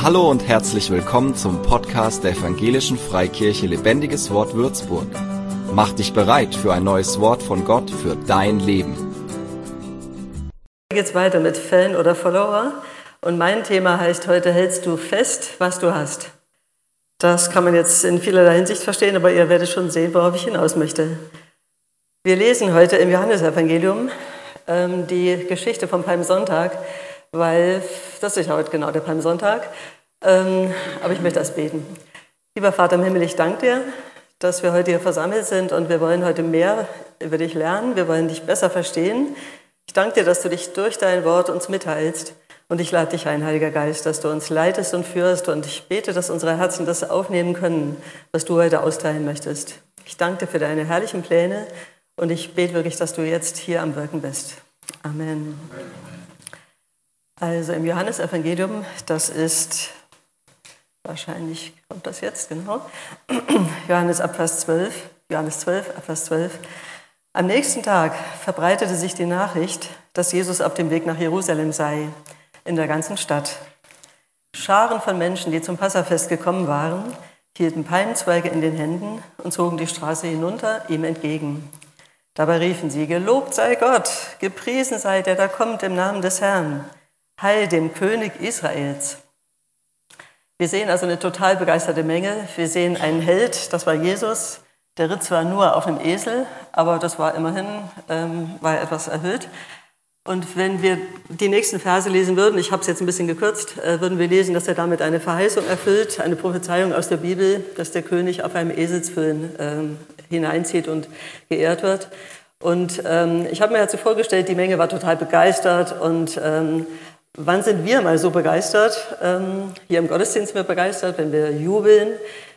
Hallo und herzlich willkommen zum Podcast der Evangelischen Freikirche Lebendiges Wort Würzburg. Mach dich bereit für ein neues Wort von Gott für dein Leben. Geht's weiter mit Fan oder Follower und mein Thema heißt heute hältst du fest, was du hast. Das kann man jetzt in vielerlei Hinsicht verstehen, aber ihr werdet schon sehen, worauf ich hinaus möchte. Wir lesen heute im Johannesevangelium ähm, die Geschichte vom Palmsonntag weil das ist ja heute genau der Palmsonntag. Ähm, aber ich möchte das beten. Lieber Vater im Himmel, ich danke dir, dass wir heute hier versammelt sind und wir wollen heute mehr über dich lernen. Wir wollen dich besser verstehen. Ich danke dir, dass du dich durch dein Wort uns mitteilst. Und ich lade dich ein, Heiliger Geist, dass du uns leitest und führst. Und ich bete, dass unsere Herzen das aufnehmen können, was du heute austeilen möchtest. Ich danke dir für deine herrlichen Pläne und ich bete wirklich, dass du jetzt hier am Wirken bist. Amen. Amen. Also im Johannesevangelium, das ist, wahrscheinlich kommt das jetzt, genau, Johannes ab Vers 12, Johannes 12, ab Vers 12. Am nächsten Tag verbreitete sich die Nachricht, dass Jesus auf dem Weg nach Jerusalem sei, in der ganzen Stadt. Scharen von Menschen, die zum Passafest gekommen waren, hielten Palmzweige in den Händen und zogen die Straße hinunter ihm entgegen. Dabei riefen sie, Gelobt sei Gott, gepriesen sei der, der kommt im Namen des Herrn. Heil dem König Israels. Wir sehen also eine total begeisterte Menge. Wir sehen einen Held, das war Jesus. Der ritt zwar nur auf einem Esel, aber das war immerhin, ähm, war etwas erhöht. Und wenn wir die nächsten Verse lesen würden, ich habe es jetzt ein bisschen gekürzt, äh, würden wir lesen, dass er damit eine Verheißung erfüllt, eine Prophezeiung aus der Bibel, dass der König auf einem Eselsfüllen ähm, hineinzieht und geehrt wird. Und ähm, ich habe mir dazu vorgestellt, die Menge war total begeistert und ähm, Wann sind wir mal so begeistert? Ähm, hier im Gottesdienst sind wir begeistert, wenn wir jubeln.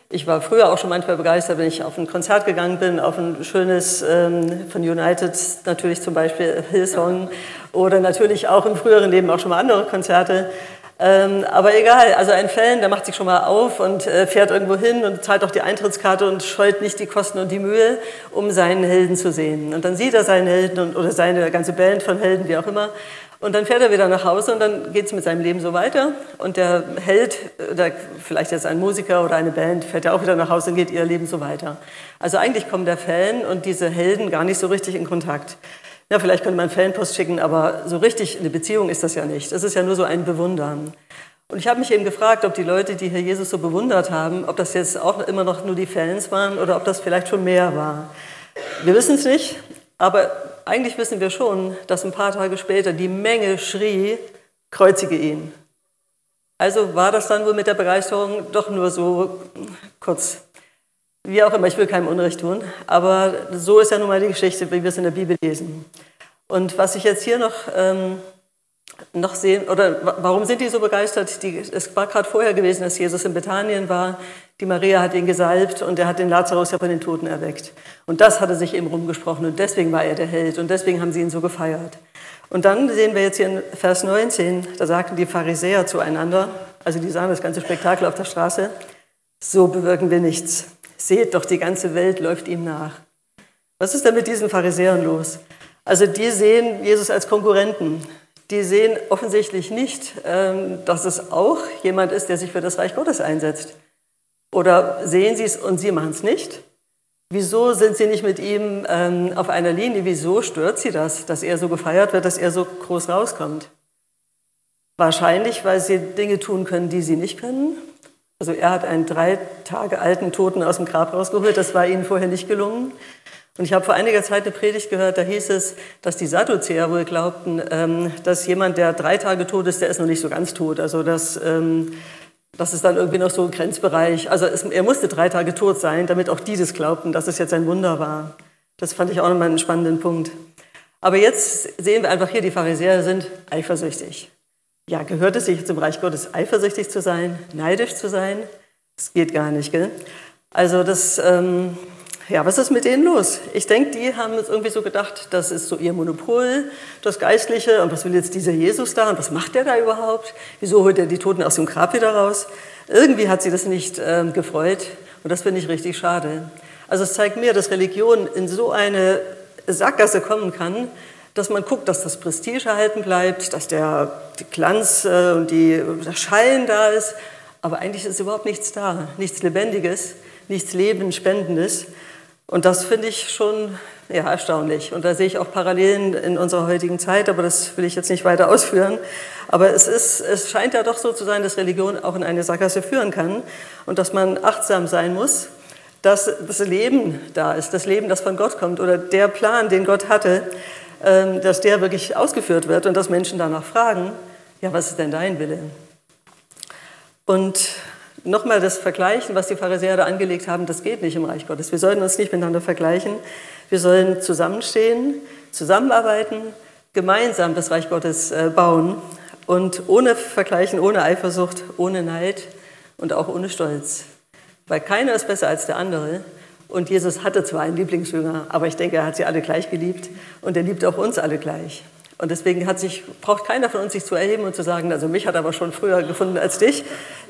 Ich war früher auch schon manchmal begeistert, wenn ich auf ein Konzert gegangen bin, auf ein schönes ähm, von United, natürlich zum Beispiel Hillsong oder natürlich auch im früheren Leben auch schon mal andere Konzerte. Ähm, aber egal, also ein Fan, der macht sich schon mal auf und äh, fährt irgendwo hin und zahlt auch die Eintrittskarte und scheut nicht die Kosten und die Mühe, um seinen Helden zu sehen. Und dann sieht er seinen Helden oder seine ganze Band von Helden, wie auch immer, und dann fährt er wieder nach Hause und dann geht es mit seinem Leben so weiter. Und der Held, oder vielleicht jetzt ein Musiker oder eine Band, fährt ja auch wieder nach Hause und geht ihr Leben so weiter. Also eigentlich kommen der Fan und diese Helden gar nicht so richtig in Kontakt. Ja, vielleicht könnte man Fanpost schicken, aber so richtig eine Beziehung ist das ja nicht. Es ist ja nur so ein Bewundern. Und ich habe mich eben gefragt, ob die Leute, die hier Jesus so bewundert haben, ob das jetzt auch immer noch nur die Fans waren oder ob das vielleicht schon mehr war. Wir wissen es nicht, aber eigentlich wissen wir schon, dass ein paar Tage später die Menge schrie, kreuzige ihn. Also war das dann wohl mit der Begeisterung doch nur so kurz. Wie auch immer, ich will keinem Unrecht tun, aber so ist ja nun mal die Geschichte, wie wir es in der Bibel lesen. Und was ich jetzt hier noch ähm, noch sehen, oder warum sind die so begeistert? Die, es war gerade vorher gewesen, dass Jesus in Bethanien war. Die Maria hat ihn gesalbt und er hat den Lazarus ja von den Toten erweckt. Und das hatte sich eben rumgesprochen und deswegen war er der Held und deswegen haben sie ihn so gefeiert. Und dann sehen wir jetzt hier in Vers 19, da sagten die Pharisäer zueinander, also die sahen das ganze Spektakel auf der Straße, so bewirken wir nichts. Seht doch, die ganze Welt läuft ihm nach. Was ist denn mit diesen Pharisäern los? Also die sehen Jesus als Konkurrenten die sehen offensichtlich nicht, ähm, dass es auch jemand ist, der sich für das Reich Gottes einsetzt. Oder sehen sie es und sie machen es nicht? Wieso sind sie nicht mit ihm ähm, auf einer Linie? Wieso stört sie das, dass er so gefeiert wird, dass er so groß rauskommt? Wahrscheinlich, weil sie Dinge tun können, die sie nicht können. Also er hat einen drei Tage alten Toten aus dem Grab rausgeholt, das war ihnen vorher nicht gelungen. Und ich habe vor einiger Zeit eine Predigt gehört, da hieß es, dass die Sadduzäer wohl glaubten, ähm, dass jemand, der drei Tage tot ist, der ist noch nicht so ganz tot. Also das, ähm, das ist dann irgendwie noch so ein Grenzbereich. Also es, er musste drei Tage tot sein, damit auch die das glaubten, dass es jetzt ein Wunder war. Das fand ich auch nochmal einen spannenden Punkt. Aber jetzt sehen wir einfach hier, die Pharisäer sind eifersüchtig. Ja, gehört es sich zum Reich Gottes, eifersüchtig zu sein, neidisch zu sein? Das geht gar nicht, gell? Also das... Ähm, ja, was ist mit denen los? Ich denke, die haben jetzt irgendwie so gedacht, das ist so ihr Monopol, das Geistliche. Und was will jetzt dieser Jesus da? Und was macht der da überhaupt? Wieso holt er die Toten aus dem Grab wieder raus? Irgendwie hat sie das nicht äh, gefreut. Und das finde ich richtig schade. Also es zeigt mir, dass Religion in so eine Sackgasse kommen kann, dass man guckt, dass das Prestige erhalten bleibt, dass der Glanz äh, und die, der Schein da ist. Aber eigentlich ist überhaupt nichts da, nichts Lebendiges, nichts Lebenspendendes. Und das finde ich schon ja, erstaunlich. Und da sehe ich auch Parallelen in unserer heutigen Zeit, aber das will ich jetzt nicht weiter ausführen. Aber es, ist, es scheint ja doch so zu sein, dass Religion auch in eine Sackgasse führen kann und dass man achtsam sein muss, dass das Leben da ist, das Leben, das von Gott kommt oder der Plan, den Gott hatte, ähm, dass der wirklich ausgeführt wird und dass Menschen danach fragen, ja, was ist denn dein Wille? Und nochmal das Vergleichen, was die Pharisäer da angelegt haben, das geht nicht im Reich Gottes. Wir sollten uns nicht miteinander vergleichen. Wir sollen zusammenstehen, zusammenarbeiten, gemeinsam das Reich Gottes äh, bauen und ohne Vergleichen, ohne Eifersucht, ohne Neid und auch ohne Stolz. Weil keiner ist besser als der andere. Und Jesus hatte zwar einen Lieblingsjünger, aber ich denke, er hat sie alle gleich geliebt und er liebt auch uns alle gleich. Und deswegen hat sich, braucht keiner von uns sich zu erheben und zu sagen, also mich hat er aber schon früher gefunden als dich.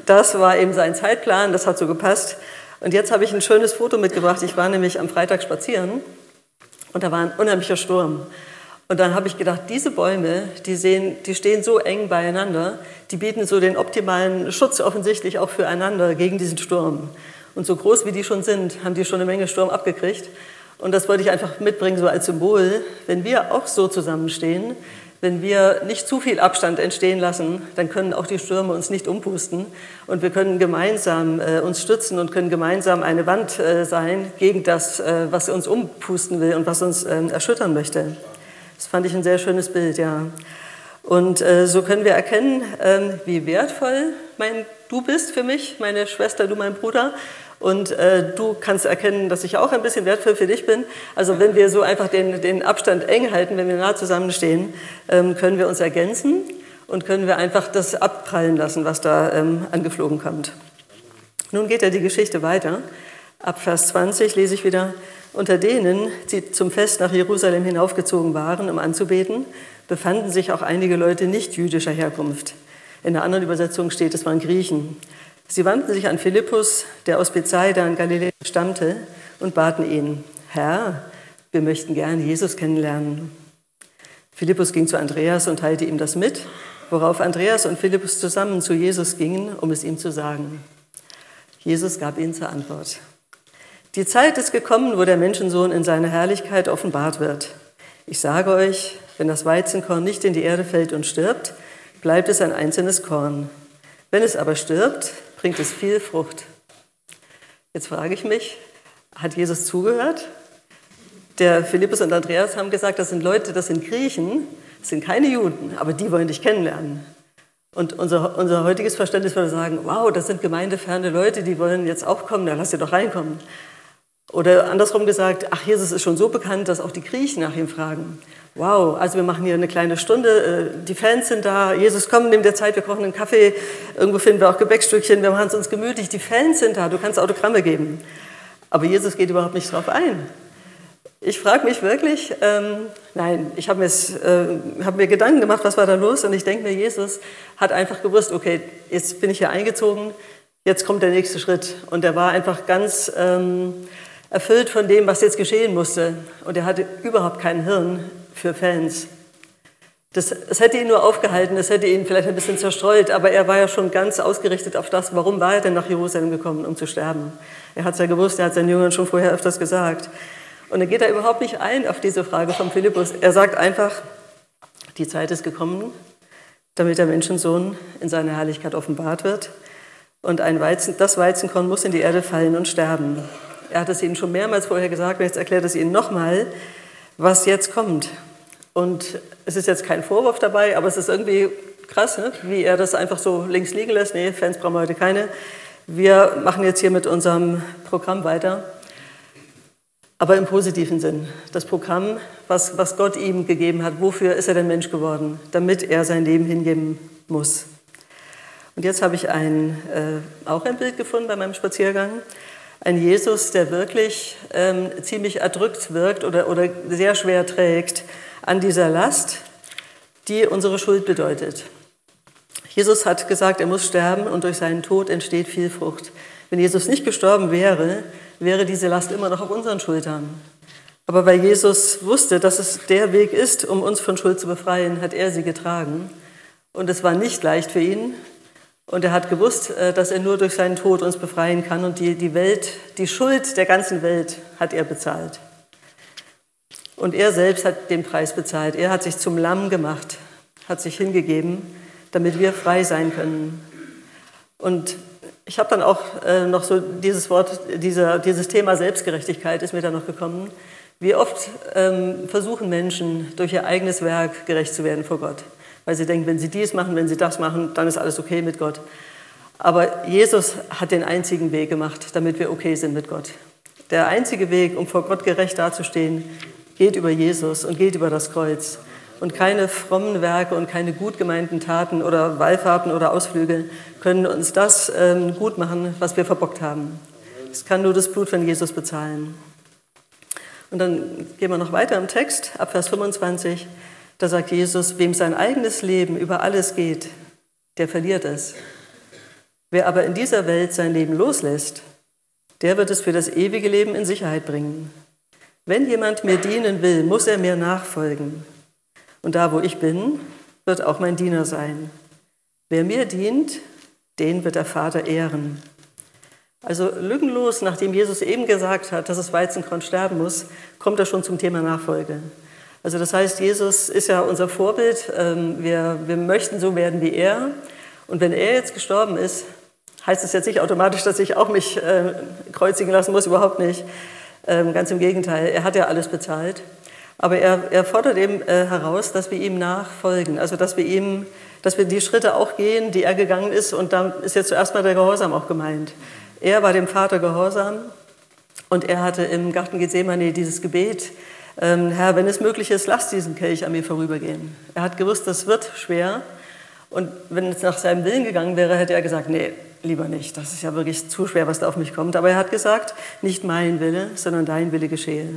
Das war eben sein Zeitplan, das hat so gepasst. Und jetzt habe ich ein schönes Foto mitgebracht. Ich war nämlich am Freitag spazieren und da war ein unheimlicher Sturm. Und dann habe ich gedacht, diese Bäume, die, sehen, die stehen so eng beieinander, die bieten so den optimalen Schutz offensichtlich auch füreinander gegen diesen Sturm. Und so groß wie die schon sind, haben die schon eine Menge Sturm abgekriegt. Und das wollte ich einfach mitbringen, so als Symbol. Wenn wir auch so zusammenstehen, wenn wir nicht zu viel Abstand entstehen lassen, dann können auch die Stürme uns nicht umpusten. Und wir können gemeinsam äh, uns stützen und können gemeinsam eine Wand äh, sein gegen das, äh, was uns umpusten will und was uns ähm, erschüttern möchte. Das fand ich ein sehr schönes Bild, ja. Und äh, so können wir erkennen, ähm, wie wertvoll mein, du bist für mich, meine Schwester, du mein Bruder, und äh, du kannst erkennen, dass ich auch ein bisschen wertvoll für dich bin. Also wenn wir so einfach den, den Abstand eng halten, wenn wir nah zusammenstehen, ähm, können wir uns ergänzen und können wir einfach das abprallen lassen, was da ähm, angeflogen kommt. Nun geht ja die Geschichte weiter. Ab Vers 20 lese ich wieder, unter denen, die zum Fest nach Jerusalem hinaufgezogen waren, um anzubeten, befanden sich auch einige Leute nicht jüdischer Herkunft. In der anderen Übersetzung steht, es waren Griechen. Sie wandten sich an Philippus, der aus Bethsaida in Galiläa stammte, und baten ihn, Herr, wir möchten gern Jesus kennenlernen. Philippus ging zu Andreas und teilte ihm das mit, worauf Andreas und Philippus zusammen zu Jesus gingen, um es ihm zu sagen. Jesus gab ihnen zur Antwort. Die Zeit ist gekommen, wo der Menschensohn in seiner Herrlichkeit offenbart wird. Ich sage euch, wenn das Weizenkorn nicht in die Erde fällt und stirbt, bleibt es ein einzelnes Korn. Wenn es aber stirbt, bringt es viel Frucht. Jetzt frage ich mich, hat Jesus zugehört? Der Philippus und Andreas haben gesagt, das sind Leute, das sind Griechen, das sind keine Juden, aber die wollen dich kennenlernen. Und unser, unser heutiges Verständnis würde sagen, wow, das sind gemeindeferne Leute, die wollen jetzt auch kommen, da lass sie doch reinkommen. Oder andersrum gesagt, ach, Jesus ist schon so bekannt, dass auch die Griechen nach ihm fragen. Wow, also wir machen hier eine kleine Stunde, äh, die Fans sind da, Jesus komm, nimm dir Zeit, wir kochen einen Kaffee, irgendwo finden wir auch Gebäckstückchen, wir machen es uns gemütlich, die Fans sind da, du kannst Autogramme geben. Aber Jesus geht überhaupt nicht drauf ein. Ich frage mich wirklich, ähm, nein, ich habe äh, hab mir Gedanken gemacht, was war da los und ich denke mir, Jesus hat einfach gewusst, okay, jetzt bin ich hier eingezogen, jetzt kommt der nächste Schritt. Und er war einfach ganz ähm, erfüllt von dem, was jetzt geschehen musste. Und er hatte überhaupt kein Hirn für Fans. Das, das hätte ihn nur aufgehalten, das hätte ihn vielleicht ein bisschen zerstreut, aber er war ja schon ganz ausgerichtet auf das, warum war er denn nach Jerusalem gekommen, um zu sterben. Er hat es ja gewusst, er hat seinen Jüngern schon vorher öfters gesagt. Und er geht da überhaupt nicht ein auf diese Frage von Philippus. Er sagt einfach, die Zeit ist gekommen, damit der Menschensohn in seiner Herrlichkeit offenbart wird. Und ein Weizen, das Weizenkorn muss in die Erde fallen und sterben. Er hat es ihnen schon mehrmals vorher gesagt, und jetzt erklärt es ihnen nochmal was jetzt kommt. Und es ist jetzt kein Vorwurf dabei, aber es ist irgendwie krass, ne? wie er das einfach so links liegen lässt. Nee, Fans brauchen wir heute keine. Wir machen jetzt hier mit unserem Programm weiter. Aber im positiven Sinn. Das Programm, was, was Gott ihm gegeben hat, wofür ist er denn Mensch geworden? Damit er sein Leben hingeben muss. Und jetzt habe ich ein, äh, auch ein Bild gefunden bei meinem Spaziergang ein Jesus, der wirklich ähm, ziemlich erdrückt wirkt oder, oder sehr schwer trägt an dieser Last, die unsere Schuld bedeutet. Jesus hat gesagt, er muss sterben und durch seinen Tod entsteht viel Frucht. Wenn Jesus nicht gestorben wäre, wäre diese Last immer noch auf unseren Schultern. Aber weil Jesus wusste, dass es der Weg ist, um uns von Schuld zu befreien, hat er sie getragen. Und es war nicht leicht für ihn. Und er hat gewusst, äh, dass er nur durch seinen Tod uns befreien kann. Und die, die Welt, die Schuld der ganzen Welt hat er bezahlt. Und er selbst hat den Preis bezahlt. Er hat sich zum Lamm gemacht, hat sich hingegeben, damit wir frei sein können. Und ich habe dann auch äh, noch so dieses Wort, dieser, dieses Thema Selbstgerechtigkeit ist mir dann noch gekommen. Wie oft ähm, versuchen Menschen durch ihr eigenes Werk gerecht zu werden vor Gott, weil sie denken, wenn sie dies machen, wenn sie das machen, dann ist alles okay mit Gott. Aber Jesus hat den einzigen Weg gemacht, damit wir okay sind mit Gott. Der einzige Weg, um vor Gott gerecht dazustehen, geht über Jesus und geht über das Kreuz. Und keine frommen Werke und keine gut gemeinten Taten oder Wallfahrten oder Ausflüge können uns das ähm, gut machen, was wir verbockt haben. Es kann nur das Blut von Jesus bezahlen. Und dann gehen wir noch weiter im Text, ab Vers 25. Da sagt Jesus, wem sein eigenes Leben über alles geht, der verliert es. Wer aber in dieser Welt sein Leben loslässt, der wird es für das ewige Leben in Sicherheit bringen. Wenn jemand mir dienen will, muss er mir nachfolgen. Und da, wo ich bin, wird auch mein Diener sein. Wer mir dient, den wird der Vater ehren. Also lückenlos, nachdem Jesus eben gesagt hat, dass das Weizenkorn sterben muss, kommt er schon zum Thema Nachfolge. Also das heißt, Jesus ist ja unser Vorbild. Ähm, wir, wir möchten so werden wie er. Und wenn er jetzt gestorben ist, heißt es jetzt nicht automatisch, dass ich auch mich äh, kreuzigen lassen muss, überhaupt nicht. Ähm, ganz im Gegenteil, er hat ja alles bezahlt. Aber er, er fordert eben äh, heraus, dass wir ihm nachfolgen, also dass wir ihm, dass wir die Schritte auch gehen, die er gegangen ist. Und da ist jetzt zuerst mal der Gehorsam auch gemeint. Er war dem Vater gehorsam und er hatte im Garten Gethsemane dieses Gebet, Herr, wenn es möglich ist, lass diesen Kelch an mir vorübergehen. Er hat gewusst, das wird schwer. Und wenn es nach seinem Willen gegangen wäre, hätte er gesagt, nee, lieber nicht. Das ist ja wirklich zu schwer, was da auf mich kommt. Aber er hat gesagt, nicht mein Wille, sondern dein Wille geschehe.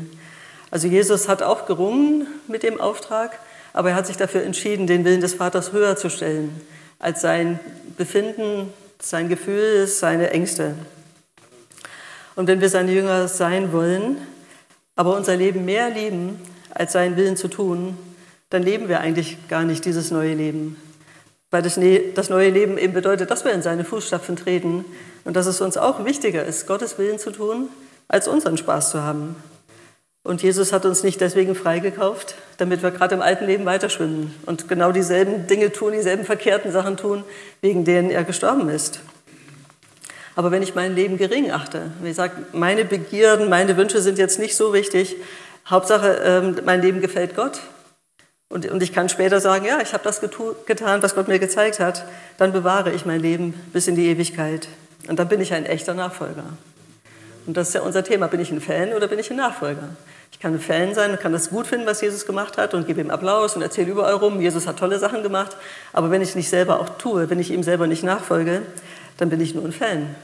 Also Jesus hat auch gerungen mit dem Auftrag, aber er hat sich dafür entschieden, den Willen des Vaters höher zu stellen als sein Befinden, sein Gefühl, seine Ängste. Und wenn wir seine Jünger sein wollen, aber unser Leben mehr lieben, als seinen Willen zu tun, dann leben wir eigentlich gar nicht dieses neue Leben weil das, ne-, das neue Leben eben bedeutet, dass wir in seine Fußstapfen treten und dass es uns auch wichtiger ist, Gottes Willen zu tun, als unseren Spaß zu haben. Und Jesus hat uns nicht deswegen freigekauft, damit wir gerade im alten Leben weiterschwimmen und genau dieselben Dinge tun, dieselben verkehrten Sachen tun, wegen denen er gestorben ist. Aber wenn ich mein Leben gering achte, ich sage, meine Begierden, meine Wünsche sind jetzt nicht so wichtig, Hauptsache, ähm, mein Leben gefällt Gott, und, und ich kann später sagen, ja, ich habe das getan, was Gott mir gezeigt hat. Dann bewahre ich mein Leben bis in die Ewigkeit. Und dann bin ich ein echter Nachfolger. Und das ist ja unser Thema. Bin ich ein Fan oder bin ich ein Nachfolger? Ich kann ein Fan sein und kann das gut finden, was Jesus gemacht hat und gebe ihm Applaus und erzähle überall rum, Jesus hat tolle Sachen gemacht. Aber wenn ich es nicht selber auch tue, wenn ich ihm selber nicht nachfolge, dann bin ich nur ein Fan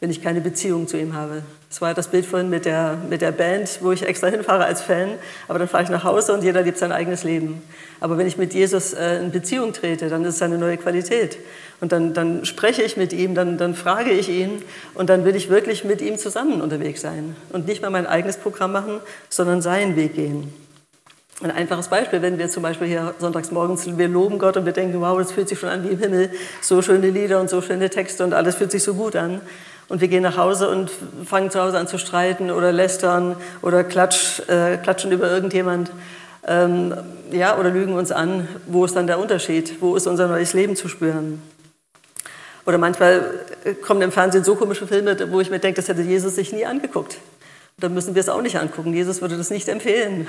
wenn ich keine Beziehung zu ihm habe. Das war das Bild vorhin mit der, mit der Band, wo ich extra hinfahre als Fan, aber dann fahre ich nach Hause und jeder lebt sein eigenes Leben. Aber wenn ich mit Jesus äh, in Beziehung trete, dann ist es eine neue Qualität. Und dann, dann spreche ich mit ihm, dann, dann frage ich ihn und dann will ich wirklich mit ihm zusammen unterwegs sein und nicht mal mein eigenes Programm machen, sondern seinen Weg gehen. Ein einfaches Beispiel, wenn wir zum Beispiel hier sonntags morgens, wir loben Gott und wir denken, wow, das fühlt sich schon an wie im Himmel, so schöne Lieder und so schöne Texte und alles fühlt sich so gut an und wir gehen nach Hause und fangen zu Hause an zu streiten oder lästern oder klatsch, äh, klatschen über irgendjemand ähm, ja, oder lügen uns an. Wo ist dann der Unterschied? Wo ist unser neues Leben zu spüren? Oder manchmal kommen im Fernsehen so komische Filme, wo ich mir denke, das hätte Jesus sich nie angeguckt. Und dann müssen wir es auch nicht angucken. Jesus würde das nicht empfehlen.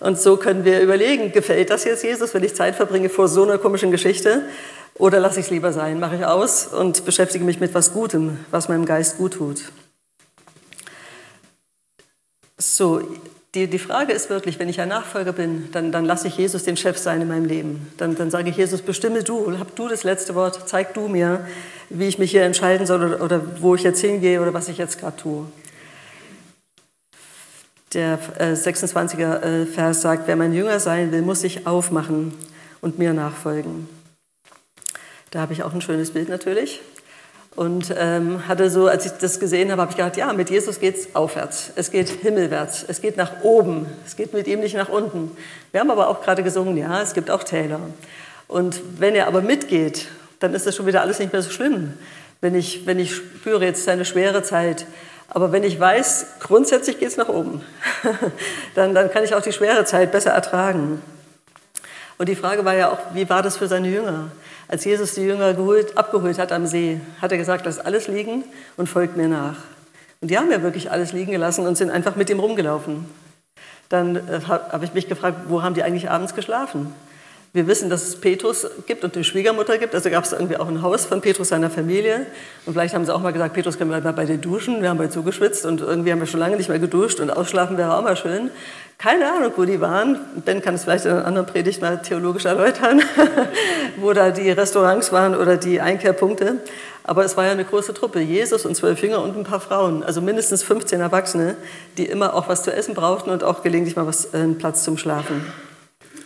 Und so können wir überlegen, gefällt das jetzt Jesus, wenn ich Zeit verbringe vor so einer komischen Geschichte? Oder lasse ich es lieber sein, mache ich aus und beschäftige mich mit was Gutem, was meinem Geist gut tut. So, die, die Frage ist wirklich, wenn ich ein Nachfolger bin, dann, dann lasse ich Jesus den Chef sein in meinem Leben. Dann, dann sage ich, Jesus, bestimme du, hab du das letzte Wort, zeig du mir, wie ich mich hier entscheiden soll oder, oder wo ich jetzt hingehe oder was ich jetzt gerade tue. Der äh, 26er äh, Vers sagt, wer mein Jünger sein will, muss sich aufmachen und mir nachfolgen. Da habe ich auch ein schönes Bild natürlich. Und ähm, hatte so, als ich das gesehen habe, habe ich gedacht, ja, mit Jesus geht es aufwärts, es geht himmelwärts, es geht nach oben, es geht mit ihm nicht nach unten. Wir haben aber auch gerade gesungen, ja, es gibt auch Täler. Und wenn er aber mitgeht, dann ist das schon wieder alles nicht mehr so schlimm. Wenn ich, wenn ich spüre, jetzt ist eine schwere Zeit, aber wenn ich weiß, grundsätzlich geht es nach oben, dann, dann kann ich auch die schwere Zeit besser ertragen. Und die Frage war ja auch, wie war das für seine Jünger? Als Jesus die Jünger geholt, abgeholt hat am See, hat er gesagt, lasst alles liegen und folgt mir nach. Und die haben ja wirklich alles liegen gelassen und sind einfach mit ihm rumgelaufen. Dann äh, habe ich mich gefragt, wo haben die eigentlich abends geschlafen? Wir wissen, dass es Petrus gibt und eine Schwiegermutter gibt. Also gab es irgendwie auch ein Haus von Petrus seiner Familie. Und vielleicht haben sie auch mal gesagt, Petrus, können wir mal bei dir duschen? Wir haben bei zugeschwitzt und irgendwie haben wir schon lange nicht mehr geduscht und ausschlafen wäre auch mal schön. Keine Ahnung, wo die waren. Ben kann es vielleicht in einer anderen Predigt mal theologisch erläutern, wo da die Restaurants waren oder die Einkehrpunkte. Aber es war ja eine große Truppe. Jesus und zwölf Jünger und ein paar Frauen. Also mindestens 15 Erwachsene, die immer auch was zu essen brauchten und auch gelegentlich mal was, äh, einen Platz zum Schlafen.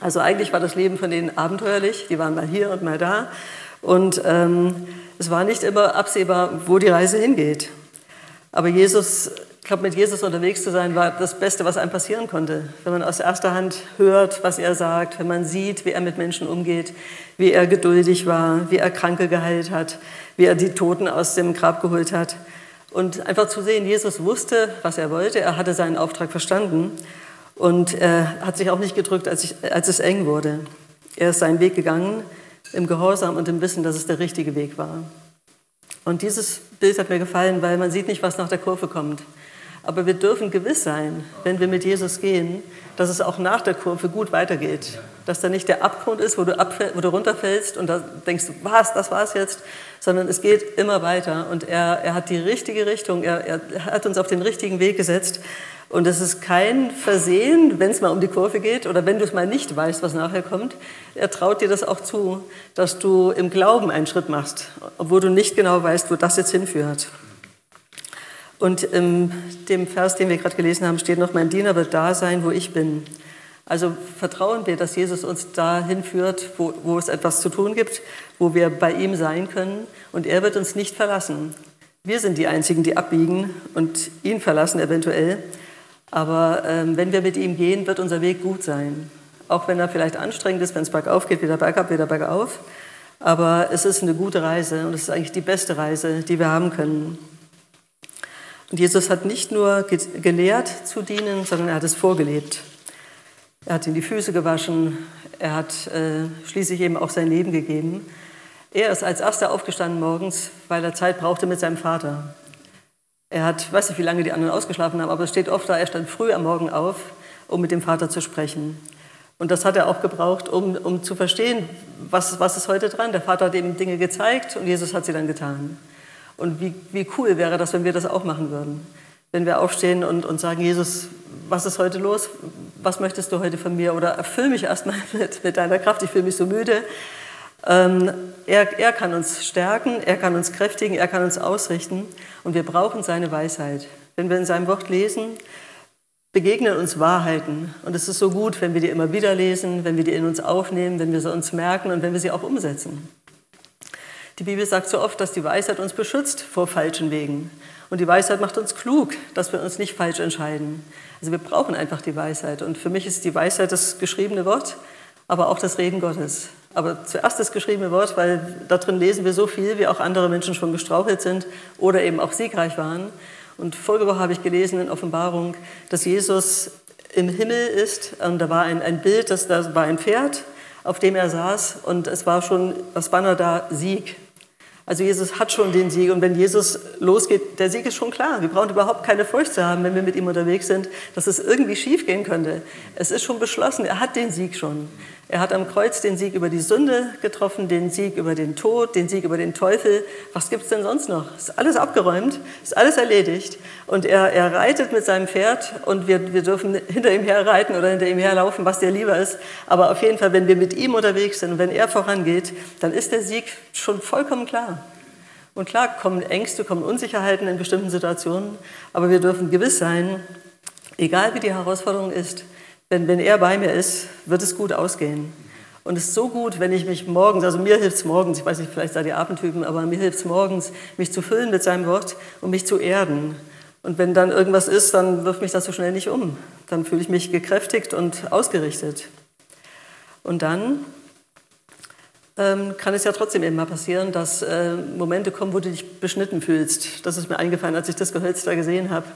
Also eigentlich war das Leben von denen abenteuerlich. Die waren mal hier und mal da. Und ähm, es war nicht immer absehbar, wo die Reise hingeht. Aber Jesus, ich glaube, mit Jesus unterwegs zu sein, war das Beste, was einem passieren konnte. Wenn man aus erster Hand hört, was er sagt, wenn man sieht, wie er mit Menschen umgeht, wie er geduldig war, wie er Kranke geheilt hat, wie er die Toten aus dem Grab geholt hat. Und einfach zu sehen, Jesus wusste, was er wollte, er hatte seinen Auftrag verstanden und er hat sich auch nicht gedrückt, als, ich, als es eng wurde. Er ist seinen Weg gegangen im Gehorsam und im Wissen, dass es der richtige Weg war. Und dieses Bild hat mir gefallen, weil man sieht nicht, was nach der Kurve kommt. Aber wir dürfen gewiss sein, wenn wir mit Jesus gehen, dass es auch nach der Kurve gut weitergeht. Dass da nicht der Abgrund ist, wo du, wo du runterfällst und da denkst du, was, das war's jetzt, sondern es geht immer weiter. Und er, er hat die richtige Richtung, er, er hat uns auf den richtigen Weg gesetzt. Und es ist kein Versehen, wenn es mal um die Kurve geht oder wenn du es mal nicht weißt, was nachher kommt. Er traut dir das auch zu, dass du im Glauben einen Schritt machst, obwohl du nicht genau weißt, wo das jetzt hinführt. Und in dem Vers, den wir gerade gelesen haben, steht noch, mein Diener wird da sein, wo ich bin. Also vertrauen wir, dass Jesus uns dahin führt, wo, wo es etwas zu tun gibt, wo wir bei ihm sein können. Und er wird uns nicht verlassen. Wir sind die Einzigen, die abbiegen und ihn verlassen eventuell. Aber ähm, wenn wir mit ihm gehen, wird unser Weg gut sein. Auch wenn er vielleicht anstrengend ist, wenn es bergauf geht, wieder bergab, wieder bergauf. Aber es ist eine gute Reise und es ist eigentlich die beste Reise, die wir haben können. Jesus hat nicht nur gelehrt zu dienen, sondern er hat es vorgelebt. Er hat ihm die Füße gewaschen, er hat äh, schließlich eben auch sein Leben gegeben. Er ist als erster aufgestanden morgens, weil er Zeit brauchte mit seinem Vater. Er hat, weiß nicht, wie lange die anderen ausgeschlafen haben, aber es steht oft da, er stand früh am Morgen auf, um mit dem Vater zu sprechen. Und das hat er auch gebraucht, um, um zu verstehen, was, was ist heute dran. Der Vater hat ihm Dinge gezeigt und Jesus hat sie dann getan. Und wie, wie cool wäre das, wenn wir das auch machen würden. Wenn wir aufstehen und, und sagen, Jesus, was ist heute los? Was möchtest du heute von mir? Oder erfüll mich erstmal mit, mit deiner Kraft, ich fühle mich so müde. Ähm, er, er kann uns stärken, er kann uns kräftigen, er kann uns ausrichten und wir brauchen seine Weisheit. Wenn wir in seinem Wort lesen, begegnen uns Wahrheiten und es ist so gut, wenn wir die immer wieder lesen, wenn wir die in uns aufnehmen, wenn wir sie uns merken und wenn wir sie auch umsetzen. Die Bibel sagt so oft, dass die Weisheit uns beschützt vor falschen Wegen. Und die Weisheit macht uns klug, dass wir uns nicht falsch entscheiden. Also wir brauchen einfach die Weisheit. Und für mich ist die Weisheit das geschriebene Wort, aber auch das Reden Gottes. Aber zuerst das geschriebene Wort, weil da drin lesen wir so viel, wie auch andere Menschen schon gestrauchelt sind oder eben auch siegreich waren. Und vorige Woche habe ich gelesen in Offenbarung, dass Jesus im Himmel ist. Und da war ein, ein Bild, das, da war ein Pferd, auf dem er saß. Und es war schon das Banner da Sieg. Also Jesus hat schon den Sieg und wenn Jesus losgeht, der Sieg ist schon klar. Wir brauchen überhaupt keine Furcht zu haben, wenn wir mit ihm unterwegs sind, dass es irgendwie schief gehen könnte. Es ist schon beschlossen, er hat den Sieg schon. Er hat am Kreuz den Sieg über die Sünde getroffen, den Sieg über den Tod, den Sieg über den Teufel. Was gibt es denn sonst noch? Ist alles abgeräumt, ist alles erledigt. Und er, er reitet mit seinem Pferd und wir, wir dürfen hinter ihm herreiten oder hinter ihm herlaufen, was dir lieber ist. Aber auf jeden Fall, wenn wir mit ihm unterwegs sind und wenn er vorangeht, dann ist der Sieg schon vollkommen klar. Und klar kommen Ängste, kommen Unsicherheiten in bestimmten Situationen, aber wir dürfen gewiss sein, egal wie die Herausforderung ist, wenn, wenn er bei mir ist, wird es gut ausgehen. Und es ist so gut, wenn ich mich morgens, also mir hilft es morgens, ich weiß nicht, vielleicht seid ihr Abendtypen, aber mir hilft es morgens, mich zu füllen mit seinem Wort und mich zu erden. Und wenn dann irgendwas ist, dann wirft mich das so schnell nicht um. Dann fühle ich mich gekräftigt und ausgerichtet. Und dann ähm, kann es ja trotzdem eben mal passieren, dass äh, Momente kommen, wo du dich beschnitten fühlst. Das ist mir eingefallen, als ich das Gehölz da gesehen habe.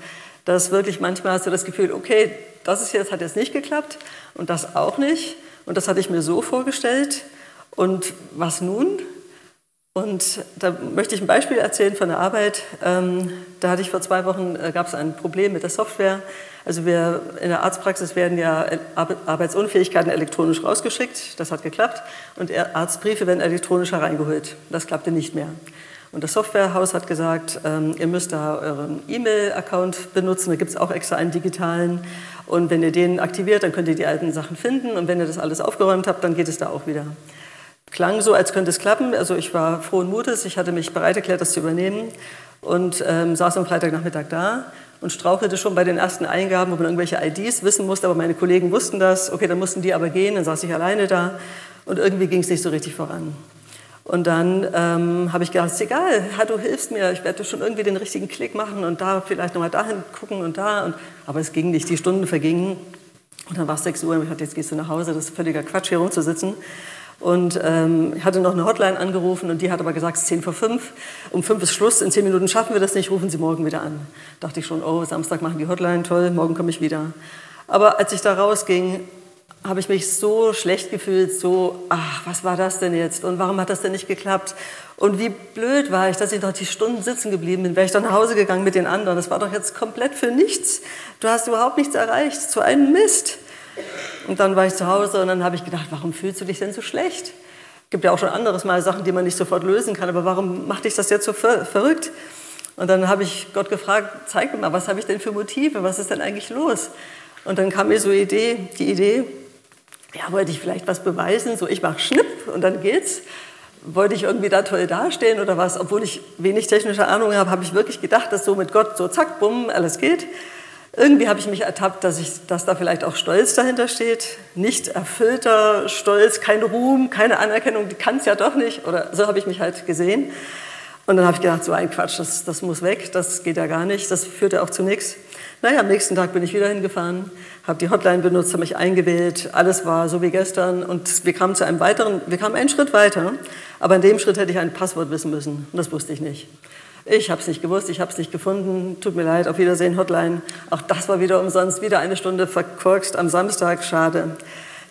Dass wirklich manchmal hast du das Gefühl, okay, das ist jetzt, hat jetzt nicht geklappt und das auch nicht. Und das hatte ich mir so vorgestellt. Und was nun? Und da möchte ich ein Beispiel erzählen von der Arbeit. Ähm, da hatte ich vor zwei Wochen, äh, gab es ein Problem mit der Software. Also wir in der Arztpraxis werden ja Arbeitsunfähigkeiten elektronisch rausgeschickt. Das hat geklappt. Und Arztbriefe werden elektronisch hereingeholt. Das klappte nicht mehr. Und das Softwarehaus hat gesagt, ähm, ihr müsst da euren E-Mail-Account benutzen. Da gibt es auch extra einen digitalen. Und wenn ihr den aktiviert, dann könnt ihr die alten Sachen finden. Und wenn ihr das alles aufgeräumt habt, dann geht es da auch wieder. Klang so, als könnte es klappen. Also ich war frohen Mutes. Ich hatte mich bereit erklärt, das zu übernehmen. Und ähm, saß am Freitagnachmittag da und strauchelte schon bei den ersten Eingaben, wo man irgendwelche IDs wissen musste. Aber meine Kollegen wussten das. Okay, dann mussten die aber gehen. Dann saß ich alleine da. Und irgendwie ging es nicht so richtig voran. Und dann ähm, habe ich gedacht, ist egal, du hilfst mir, ich werde schon irgendwie den richtigen Klick machen und da vielleicht nochmal dahin gucken und da. Und, aber es ging nicht, die Stunden vergingen. Und dann war es 6 Uhr und ich dachte, jetzt gehst du nach Hause, das ist völliger Quatsch, hier rumzusitzen. Und ähm, ich hatte noch eine Hotline angerufen und die hat aber gesagt, es ist 10 vor 5, um 5 ist Schluss, in 10 Minuten schaffen wir das nicht, rufen Sie morgen wieder an. Da dachte ich schon, oh, Samstag machen die Hotline, toll, morgen komme ich wieder. Aber als ich da rausging, habe ich mich so schlecht gefühlt, so, ach, was war das denn jetzt und warum hat das denn nicht geklappt? Und wie blöd war ich, dass ich noch die Stunden sitzen geblieben bin, wäre ich doch nach Hause gegangen mit den anderen. Das war doch jetzt komplett für nichts. Du hast überhaupt nichts erreicht, zu einem Mist. Und dann war ich zu Hause und dann habe ich gedacht, warum fühlst du dich denn so schlecht? Es gibt ja auch schon anderes Mal Sachen, die man nicht sofort lösen kann, aber warum macht dich das jetzt so ver verrückt? Und dann habe ich Gott gefragt, zeig mir mal, was habe ich denn für Motive, was ist denn eigentlich los? Und dann kam mir so Idee, die Idee, ja, wollte ich vielleicht was beweisen, so ich mache Schnipp und dann geht's. Wollte ich irgendwie da toll dastehen oder was? Obwohl ich wenig technische Ahnung habe, habe ich wirklich gedacht, dass so mit Gott so zack, bumm, alles geht. Irgendwie habe ich mich ertappt, dass, ich, dass da vielleicht auch Stolz dahinter steht. Nicht erfüllter Stolz, kein Ruhm, keine Anerkennung, die kann es ja doch nicht. Oder so habe ich mich halt gesehen. Und dann habe ich gedacht, so ein Quatsch, das, das muss weg, das geht ja gar nicht, das führt ja auch zu nichts. Naja, am nächsten Tag bin ich wieder hingefahren, habe die Hotline benutzt, habe mich eingewählt, alles war so wie gestern und wir kamen zu einem weiteren, wir kamen einen Schritt weiter, aber in dem Schritt hätte ich ein Passwort wissen müssen und das wusste ich nicht. Ich habe es nicht gewusst, ich habe es nicht gefunden, tut mir leid, auf Wiedersehen Hotline. Auch das war wieder umsonst, wieder eine Stunde verkorkst am Samstag, schade.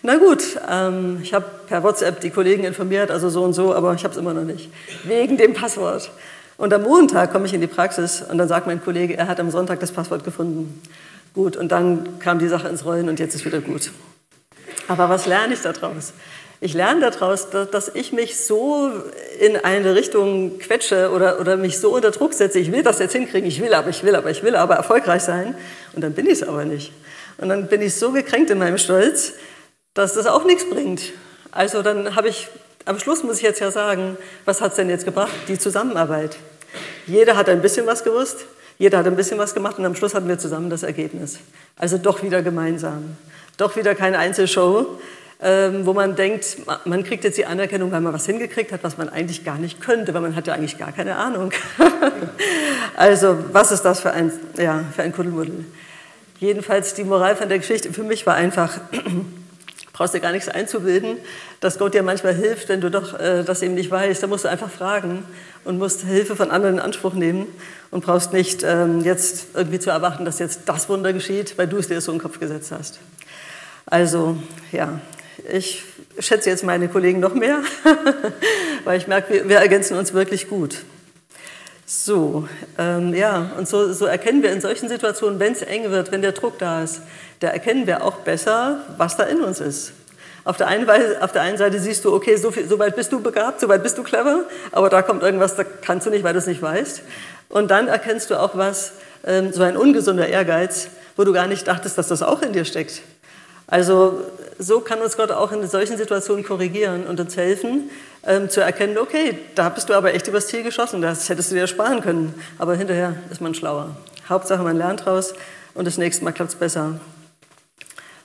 Na gut, ähm, ich habe per WhatsApp die Kollegen informiert, also so und so, aber ich habe es immer noch nicht, wegen dem Passwort. Und am Montag komme ich in die Praxis und dann sagt mein Kollege, er hat am Sonntag das Passwort gefunden. Gut, und dann kam die Sache ins Rollen und jetzt ist wieder gut. Aber was lerne ich daraus? Ich lerne daraus, dass ich mich so in eine Richtung quetsche oder, oder mich so unter Druck setze. Ich will das jetzt hinkriegen, ich will aber, ich will aber, ich will aber erfolgreich sein. Und dann bin ich es aber nicht. Und dann bin ich so gekränkt in meinem Stolz, dass das auch nichts bringt. Also dann habe ich am Schluss muss ich jetzt ja sagen, was hat es denn jetzt gebracht? Die Zusammenarbeit. Jeder hat ein bisschen was gewusst, jeder hat ein bisschen was gemacht und am Schluss hatten wir zusammen das Ergebnis. Also doch wieder gemeinsam. Doch wieder keine Einzelshow, ähm, wo man denkt, man kriegt jetzt die Anerkennung, weil man was hingekriegt hat, was man eigentlich gar nicht könnte, weil man hat ja eigentlich gar keine Ahnung. also was ist das für ein, ja, für ein Kuddelmuddel? Jedenfalls die Moral von der Geschichte für mich war einfach, brauchst dir gar nichts einzubilden, dass Gott dir manchmal hilft, wenn du doch äh, das eben nicht weißt. Da musst du einfach fragen und musst Hilfe von anderen in Anspruch nehmen und brauchst nicht ähm, jetzt irgendwie zu erwarten, dass jetzt das Wunder geschieht, weil du es dir so im Kopf gesetzt hast. Also, ja, ich schätze jetzt meine Kollegen noch mehr, weil ich merke, wir, wir ergänzen uns wirklich gut. So, ähm, ja, und so, so, erkennen wir in solchen Situationen, wenn es eng wird, wenn der Druck da ist, da erkennen wir auch besser, was da in uns ist. Auf der einen, Weise, auf der einen Seite siehst du, okay, so, viel, so weit bist du begabt, so weit bist du clever, aber da kommt irgendwas, da kannst du nicht, weil du es nicht weißt. Und dann erkennst du auch was, ähm, so ein ungesunder Ehrgeiz, wo du gar nicht dachtest, dass das auch in dir steckt. Also so kann uns Gott auch in solchen Situationen korrigieren und uns helfen, ähm, zu erkennen, okay, da bist du aber echt übers Ziel geschossen, das hättest du dir sparen können. Aber hinterher ist man schlauer. Hauptsache, man lernt raus und das nächste Mal klappt es besser.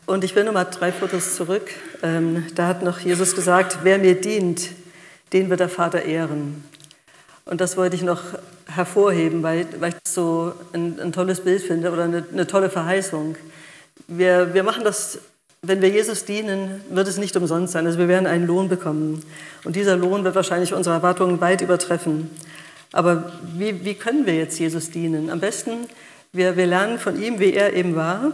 Und ich will nochmal drei Fotos zurück. Ähm, da hat noch Jesus gesagt, wer mir dient, den wird der Vater ehren. Und das wollte ich noch hervorheben, weil, weil ich das so ein, ein tolles Bild finde oder eine, eine tolle Verheißung. Wir, wir machen das, wenn wir Jesus dienen, wird es nicht umsonst sein. Also wir werden einen Lohn bekommen. Und dieser Lohn wird wahrscheinlich unsere Erwartungen weit übertreffen. Aber wie, wie können wir jetzt Jesus dienen? Am besten, wir, wir lernen von ihm, wie er eben war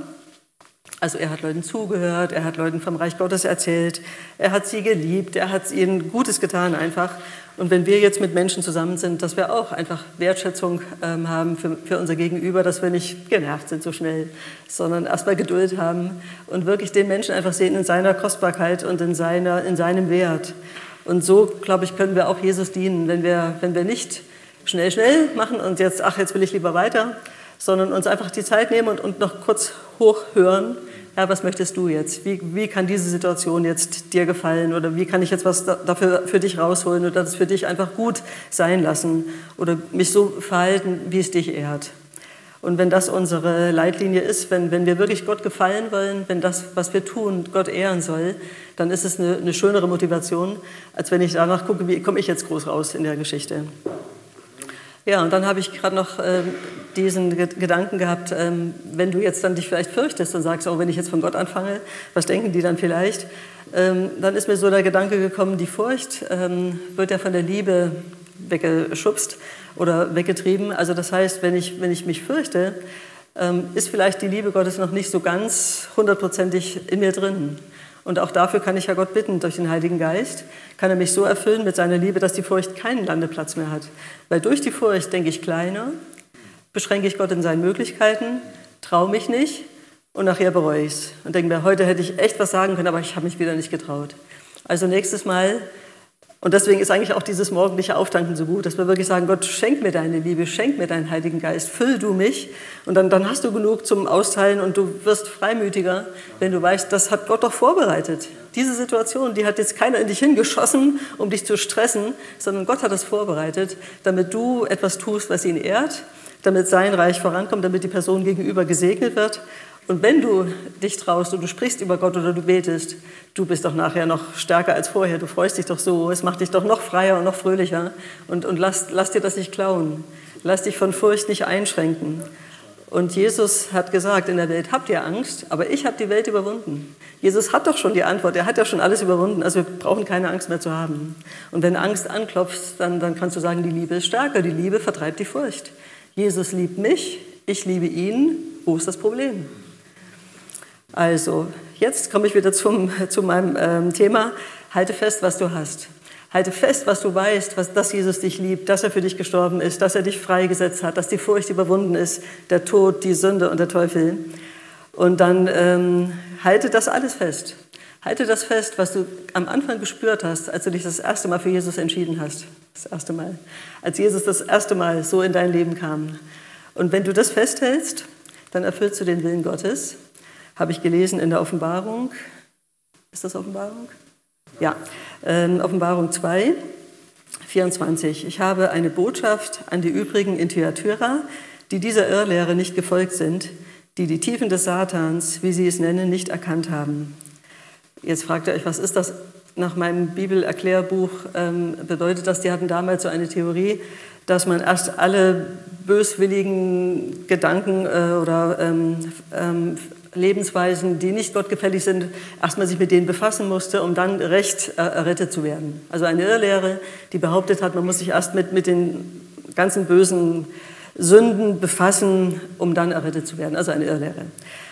also er hat Leuten zugehört, er hat Leuten vom Reich Gottes erzählt, er hat sie geliebt, er hat ihnen Gutes getan einfach. Und wenn wir jetzt mit Menschen zusammen sind, dass wir auch einfach Wertschätzung ähm, haben für, für unser Gegenüber, dass wir nicht genervt sind so schnell, sondern erstmal Geduld haben und wirklich den Menschen einfach sehen in seiner Kostbarkeit und in, seiner, in seinem Wert. Und so, glaube ich, können wir auch Jesus dienen, wenn wir, wenn wir nicht schnell, schnell machen und jetzt, ach, jetzt will ich lieber weiter, sondern uns einfach die Zeit nehmen und, und noch kurz hochhören. Ja, was möchtest du jetzt? Wie, wie kann diese Situation jetzt dir gefallen? Oder wie kann ich jetzt was dafür für dich rausholen oder das für dich einfach gut sein lassen? Oder mich so verhalten, wie es dich ehrt? Und wenn das unsere Leitlinie ist, wenn, wenn wir wirklich Gott gefallen wollen, wenn das, was wir tun, Gott ehren soll, dann ist es eine, eine schönere Motivation, als wenn ich danach gucke, wie komme ich jetzt groß raus in der Geschichte. Ja, und dann habe ich gerade noch äh, diesen Gedanken gehabt, ähm, wenn du jetzt dann dich vielleicht fürchtest und sagst, oh, wenn ich jetzt von Gott anfange, was denken die dann vielleicht? Ähm, dann ist mir so der Gedanke gekommen, die Furcht ähm, wird ja von der Liebe weggeschubst oder weggetrieben. Also das heißt, wenn ich, wenn ich mich fürchte, ist vielleicht die Liebe Gottes noch nicht so ganz hundertprozentig in mir drin. Und auch dafür kann ich ja Gott bitten, durch den Heiligen Geist kann er mich so erfüllen mit seiner Liebe, dass die Furcht keinen Landeplatz mehr hat. Weil durch die Furcht denke ich kleiner, beschränke ich Gott in seinen Möglichkeiten, traue mich nicht und nachher bereue ich es. Und denke mir, heute hätte ich echt was sagen können, aber ich habe mich wieder nicht getraut. Also nächstes Mal und deswegen ist eigentlich auch dieses morgendliche Auftanken so gut, dass wir wirklich sagen, Gott, schenk mir deine Liebe, schenk mir deinen Heiligen Geist, füll du mich und dann, dann hast du genug zum Austeilen und du wirst freimütiger, wenn du weißt, das hat Gott doch vorbereitet. Diese Situation, die hat jetzt keiner in dich hingeschossen, um dich zu stressen, sondern Gott hat das vorbereitet, damit du etwas tust, was ihn ehrt, damit sein Reich vorankommt, damit die Person gegenüber gesegnet wird und wenn du dich traust und du sprichst über Gott oder du betest, du bist doch nachher noch stärker als vorher. Du freust dich doch so. Es macht dich doch noch freier und noch fröhlicher. Und, und lass, lass dir das nicht klauen. Lass dich von Furcht nicht einschränken. Und Jesus hat gesagt, in der Welt habt ihr Angst, aber ich habe die Welt überwunden. Jesus hat doch schon die Antwort, er hat ja schon alles überwunden, also wir brauchen keine Angst mehr zu haben. Und wenn Angst anklopft, dann, dann kannst du sagen, die Liebe ist stärker, die Liebe vertreibt die Furcht. Jesus liebt mich, ich liebe ihn, wo ist das Problem? Also, jetzt komme ich wieder zum, zu meinem ähm, Thema. Halte fest, was du hast. Halte fest, was du weißt, was, dass Jesus dich liebt, dass er für dich gestorben ist, dass er dich freigesetzt hat, dass die Furcht überwunden ist, der Tod, die Sünde und der Teufel. Und dann ähm, halte das alles fest. Halte das fest, was du am Anfang gespürt hast, als du dich das erste Mal für Jesus entschieden hast. Das erste Mal. Als Jesus das erste Mal so in dein Leben kam. Und wenn du das festhältst, dann erfüllst du den Willen Gottes habe ich gelesen in der Offenbarung. Ist das Offenbarung? Ja, ähm, Offenbarung 2, 24. Ich habe eine Botschaft an die übrigen in Thyatira, die dieser Irrlehre nicht gefolgt sind, die die Tiefen des Satans, wie sie es nennen, nicht erkannt haben. Jetzt fragt ihr euch, was ist das? Nach meinem Bibelerklärbuch ähm, bedeutet das, die hatten damals so eine Theorie, dass man erst alle böswilligen Gedanken äh, oder ähm, ähm, Lebensweisen, die nicht gottgefällig sind, erstmal sich mit denen befassen musste, um dann recht äh, errettet zu werden. Also eine Irrlehre, die behauptet hat, man muss sich erst mit, mit den ganzen bösen Sünden befassen, um dann errettet zu werden. Also eine Irrlehre.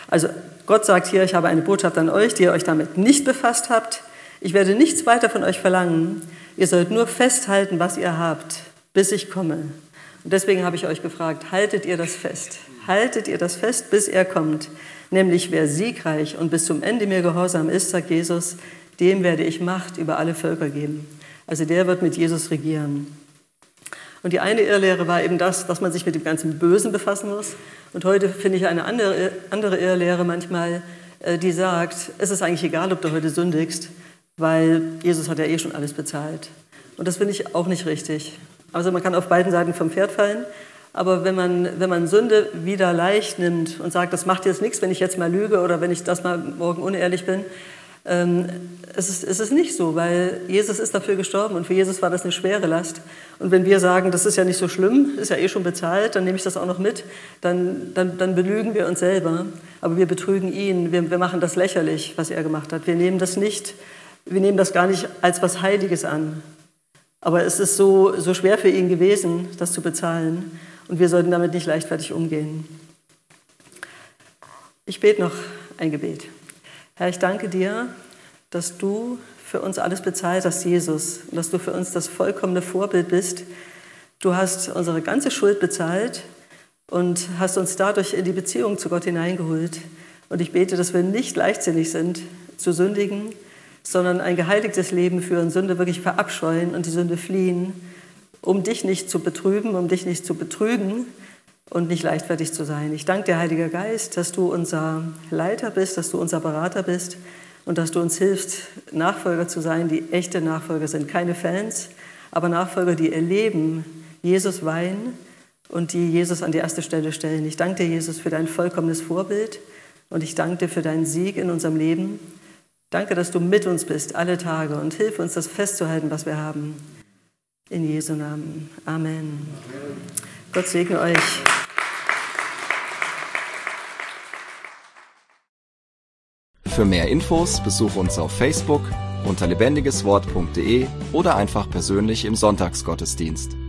Also Gott sagt hier, ich habe eine Botschaft an euch, die ihr euch damit nicht befasst habt. Ich werde nichts weiter von euch verlangen. Ihr sollt nur festhalten, was ihr habt, bis ich komme. Und deswegen habe ich euch gefragt, haltet ihr das fest? Haltet ihr das fest, bis er kommt? Nämlich wer siegreich und bis zum Ende mir gehorsam ist, sagt Jesus, dem werde ich Macht über alle Völker geben. Also der wird mit Jesus regieren. Und die eine Irrlehre war eben das, dass man sich mit dem ganzen Bösen befassen muss. Und heute finde ich eine andere, andere Irrlehre manchmal, äh, die sagt, es ist eigentlich egal, ob du heute sündigst, weil Jesus hat ja eh schon alles bezahlt. Und das finde ich auch nicht richtig. Also man kann auf beiden Seiten vom Pferd fallen. Aber wenn man, wenn man Sünde wieder leicht nimmt und sagt, das macht jetzt nichts, wenn ich jetzt mal lüge oder wenn ich das mal morgen unehrlich bin, es, ist, es ist nicht so, weil Jesus ist dafür gestorben und für Jesus war das eine schwere Last. Und wenn wir sagen, das ist ja nicht so schlimm, ist ja eh schon bezahlt, dann nehme ich das auch noch mit, dann, dann, dann belügen wir uns selber. Aber wir betrügen ihn, wir, wir machen das lächerlich, was er gemacht hat. Wir nehmen das nicht, wir nehmen das gar nicht als was Heiliges an. Aber es ist so, so schwer für ihn gewesen, das zu bezahlen. Und wir sollten damit nicht leichtfertig umgehen. Ich bete noch ein Gebet. Herr, ich danke dir, dass du für uns alles bezahlt hast, Jesus, dass du für uns das vollkommene Vorbild bist. Du hast unsere ganze Schuld bezahlt und hast uns dadurch in die Beziehung zu Gott hineingeholt. Und ich bete, dass wir nicht leichtsinnig sind zu sündigen, sondern ein geheiligtes Leben führen, Sünde wirklich verabscheuen und die Sünde fliehen um dich nicht zu betrüben, um dich nicht zu betrügen und nicht leichtfertig zu sein. Ich danke dir, Heiliger Geist, dass du unser Leiter bist, dass du unser Berater bist und dass du uns hilfst, Nachfolger zu sein, die echte Nachfolger sind. Keine Fans, aber Nachfolger, die ihr Leben Jesus weihen und die Jesus an die erste Stelle stellen. Ich danke dir, Jesus, für dein vollkommenes Vorbild und ich danke dir für deinen Sieg in unserem Leben. Danke, dass du mit uns bist alle Tage und hilf uns, das festzuhalten, was wir haben. In Jesu Namen. Amen. Gott segne euch. Für mehr Infos besuche uns auf Facebook unter lebendigeswort.de oder einfach persönlich im Sonntagsgottesdienst.